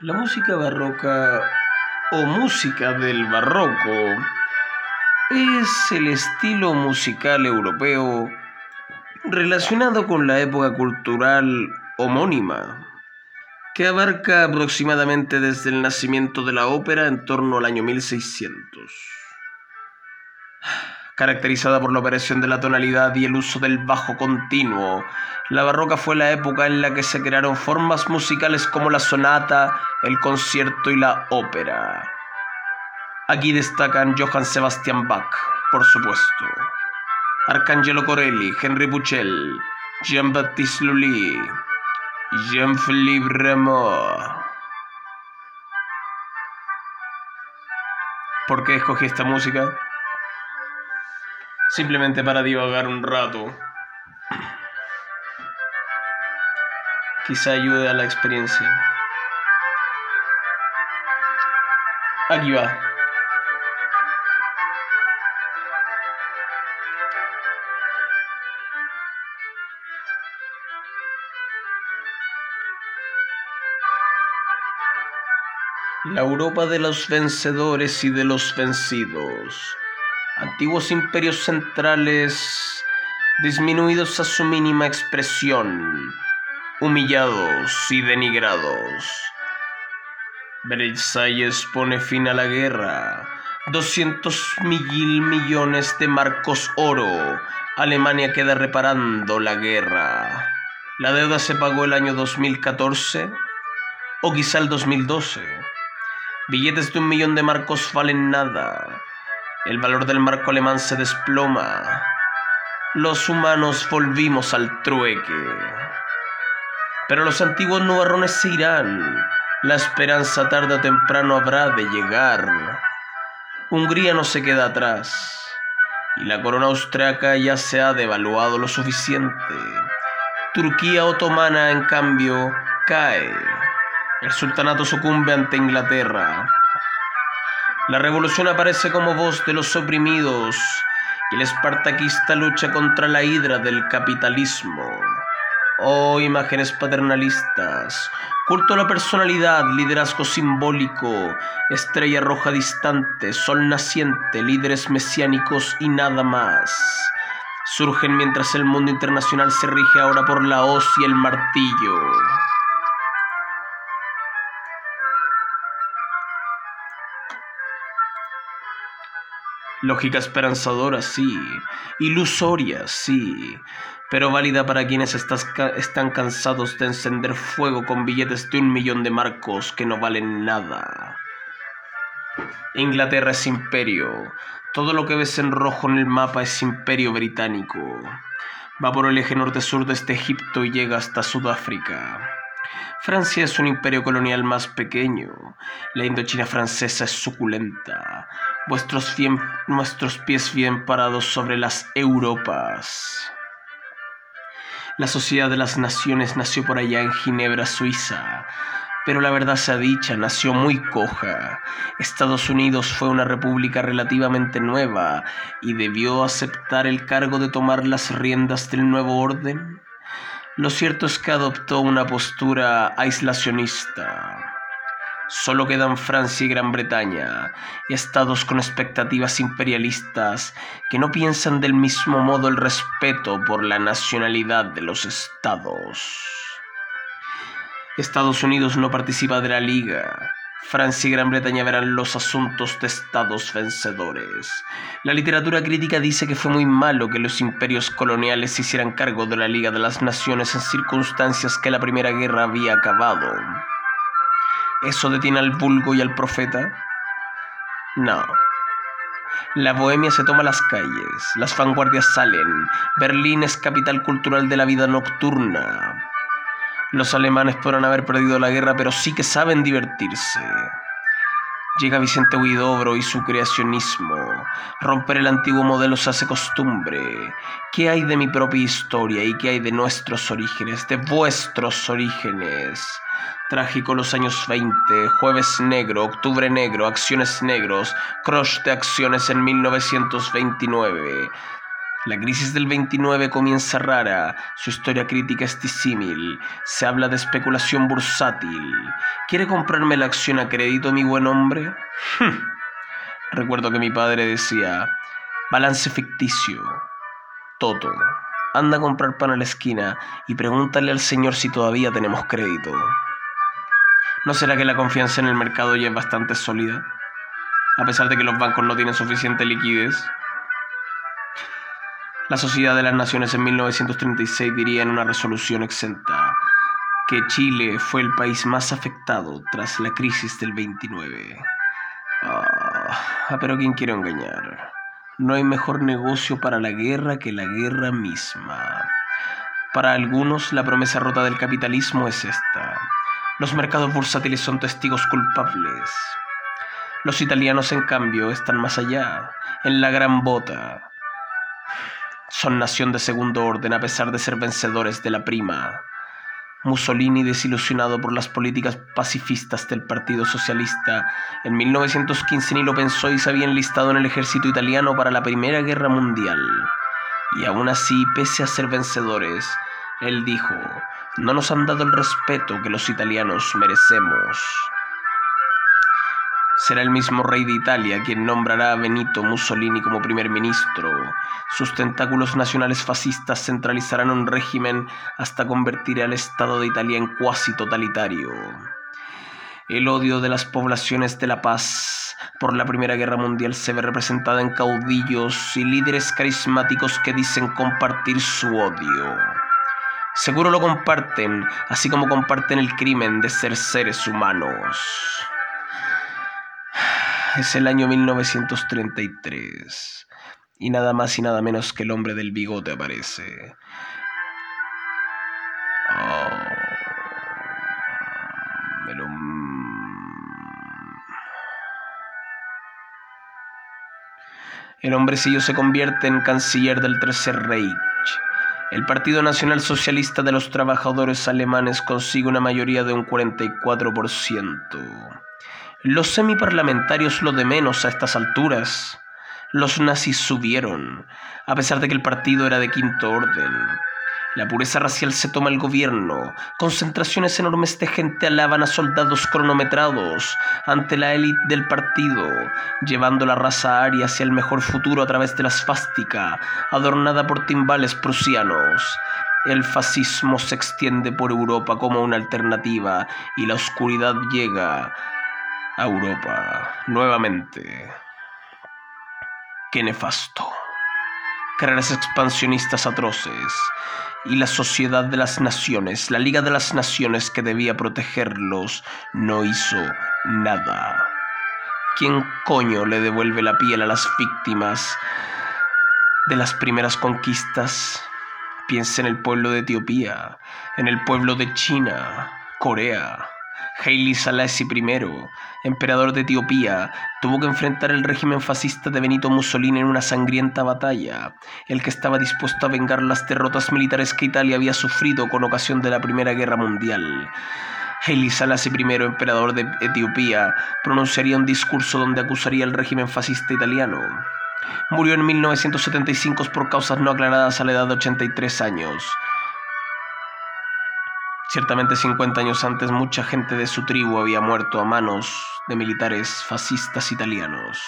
La música barroca o música del barroco es el estilo musical europeo relacionado con la época cultural homónima, que abarca aproximadamente desde el nacimiento de la ópera en torno al año 1600 caracterizada por la operación de la tonalidad y el uso del bajo continuo. La barroca fue la época en la que se crearon formas musicales como la sonata, el concierto y la ópera. Aquí destacan Johann Sebastian Bach, por supuesto, Arcangelo Corelli, Henry Buchel, Jean-Baptiste Lully, Jean-Philippe Rameau. ¿Por qué escogí esta música? Simplemente para divagar un rato. Quizá ayude a la experiencia. Aquí va. La Europa de los vencedores y de los vencidos antiguos imperios centrales disminuidos a su mínima expresión, humillados y denigrados. Versailles pone fin a la guerra. 200 mil millones de marcos oro. Alemania queda reparando la guerra. ¿La deuda se pagó el año 2014? ¿O quizá el 2012? Billetes de un millón de marcos valen nada. El valor del marco alemán se desploma. Los humanos volvimos al trueque. Pero los antiguos nubarrones se irán. La esperanza tarde o temprano habrá de llegar. Hungría no se queda atrás. Y la corona austriaca ya se ha devaluado lo suficiente. Turquía otomana, en cambio, cae. El sultanato sucumbe ante Inglaterra. La revolución aparece como voz de los oprimidos y el espartaquista lucha contra la hidra del capitalismo. Oh, imágenes paternalistas, culto a la personalidad, liderazgo simbólico, estrella roja distante, sol naciente, líderes mesiánicos y nada más. Surgen mientras el mundo internacional se rige ahora por la hoz y el martillo. Lógica esperanzadora, sí. Ilusoria, sí. Pero válida para quienes están cansados de encender fuego con billetes de un millón de marcos que no valen nada. Inglaterra es imperio. Todo lo que ves en rojo en el mapa es imperio británico. Va por el eje norte-sur desde Egipto y llega hasta Sudáfrica. Francia es un imperio colonial más pequeño. La Indochina francesa es suculenta. Vuestros pies bien parados sobre las Europas. La Sociedad de las Naciones nació por allá en Ginebra, Suiza. Pero la verdad sea dicha, nació muy coja. Estados Unidos fue una república relativamente nueva y debió aceptar el cargo de tomar las riendas del nuevo orden. Lo cierto es que adoptó una postura aislacionista. Solo quedan Francia y Gran Bretaña, estados con expectativas imperialistas que no piensan del mismo modo el respeto por la nacionalidad de los estados. Estados Unidos no participa de la Liga, Francia y Gran Bretaña verán los asuntos de estados vencedores. La literatura crítica dice que fue muy malo que los imperios coloniales se hicieran cargo de la Liga de las Naciones en circunstancias que la Primera Guerra había acabado. ¿Eso detiene al vulgo y al profeta? No. La bohemia se toma las calles, las vanguardias salen, Berlín es capital cultural de la vida nocturna, los alemanes podrán haber perdido la guerra, pero sí que saben divertirse. Llega Vicente Huidobro y su creacionismo. Romper el antiguo modelo se hace costumbre. ¿Qué hay de mi propia historia y qué hay de nuestros orígenes, de vuestros orígenes? Trágico los años 20, Jueves Negro, Octubre Negro, Acciones Negros, Crush de Acciones en 1929. La crisis del 29 comienza rara, su historia crítica es disímil, se habla de especulación bursátil. ¿Quiere comprarme la acción a crédito, mi buen hombre? Recuerdo que mi padre decía, balance ficticio, Toto, anda a comprar pan a la esquina y pregúntale al señor si todavía tenemos crédito. ¿No será que la confianza en el mercado ya es bastante sólida? A pesar de que los bancos no tienen suficiente liquidez. La Sociedad de las Naciones en 1936 diría en una resolución exenta que Chile fue el país más afectado tras la crisis del 29. Ah, pero ¿quién quiere engañar? No hay mejor negocio para la guerra que la guerra misma. Para algunos, la promesa rota del capitalismo es esta. Los mercados bursátiles son testigos culpables. Los italianos, en cambio, están más allá, en la gran bota son nación de segundo orden a pesar de ser vencedores de la prima. Mussolini, desilusionado por las políticas pacifistas del Partido Socialista, en 1915 ni lo pensó y se había enlistado en el ejército italiano para la Primera Guerra Mundial. Y aún así, pese a ser vencedores, él dijo, no nos han dado el respeto que los italianos merecemos. Será el mismo rey de Italia quien nombrará a Benito Mussolini como primer ministro. Sus tentáculos nacionales fascistas centralizarán un régimen hasta convertir al Estado de Italia en cuasi totalitario. El odio de las poblaciones de La Paz por la Primera Guerra Mundial se ve representada en caudillos y líderes carismáticos que dicen compartir su odio. Seguro lo comparten, así como comparten el crimen de ser seres humanos es el año 1933 y nada más y nada menos que el hombre del bigote aparece. Oh, el hombrecillo se convierte en canciller del Tercer Reich. El Partido Nacional Socialista de los Trabajadores Alemanes consigue una mayoría de un 44%. Los semiparlamentarios lo de menos a estas alturas. Los nazis subieron, a pesar de que el partido era de quinto orden. La pureza racial se toma el gobierno. Concentraciones enormes de gente alaban a soldados cronometrados ante la élite del partido, llevando la raza aria hacia el mejor futuro a través de la esfástica, adornada por timbales prusianos. El fascismo se extiende por Europa como una alternativa y la oscuridad llega a Europa nuevamente. Qué nefasto. Carreras expansionistas atroces y la Sociedad de las Naciones, la Liga de las Naciones que debía protegerlos, no hizo nada. ¿Quién coño le devuelve la piel a las víctimas de las primeras conquistas? Piensa en el pueblo de Etiopía, en el pueblo de China, Corea, Haile Selassie I, emperador de Etiopía, tuvo que enfrentar el régimen fascista de Benito Mussolini en una sangrienta batalla, el que estaba dispuesto a vengar las derrotas militares que Italia había sufrido con ocasión de la Primera Guerra Mundial. Haile Selassie I, emperador de Etiopía, pronunciaría un discurso donde acusaría al régimen fascista italiano. Murió en 1975 por causas no aclaradas a la edad de 83 años. Ciertamente 50 años antes mucha gente de su tribu había muerto a manos de militares fascistas italianos.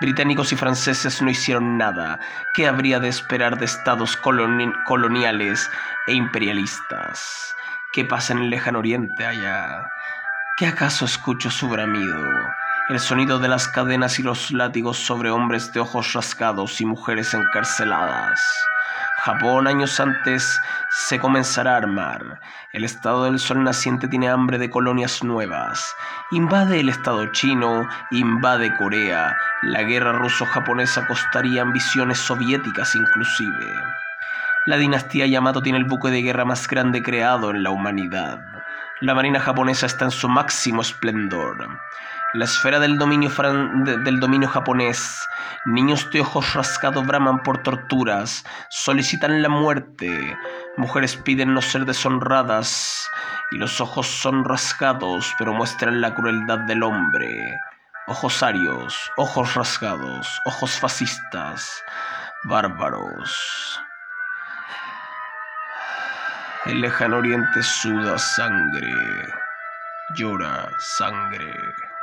Británicos y franceses no hicieron nada. ¿Qué habría de esperar de estados coloniales e imperialistas? ¿Qué pasa en el lejano oriente allá? ¿Qué acaso escucho su bramido? El sonido de las cadenas y los látigos sobre hombres de ojos rasgados y mujeres encarceladas. Japón años antes se comenzará a armar. El Estado del Sol naciente tiene hambre de colonias nuevas. Invade el Estado chino, invade Corea. La guerra ruso-japonesa costaría ambiciones soviéticas inclusive. La dinastía Yamato tiene el buque de guerra más grande creado en la humanidad. La marina japonesa está en su máximo esplendor. La esfera del dominio, del dominio japonés. Niños de ojos rasgados braman por torturas, solicitan la muerte. Mujeres piden no ser deshonradas y los ojos son rasgados, pero muestran la crueldad del hombre. Ojos arios, ojos rasgados, ojos fascistas. bárbaros. El lejano oriente suda sangre, llora sangre.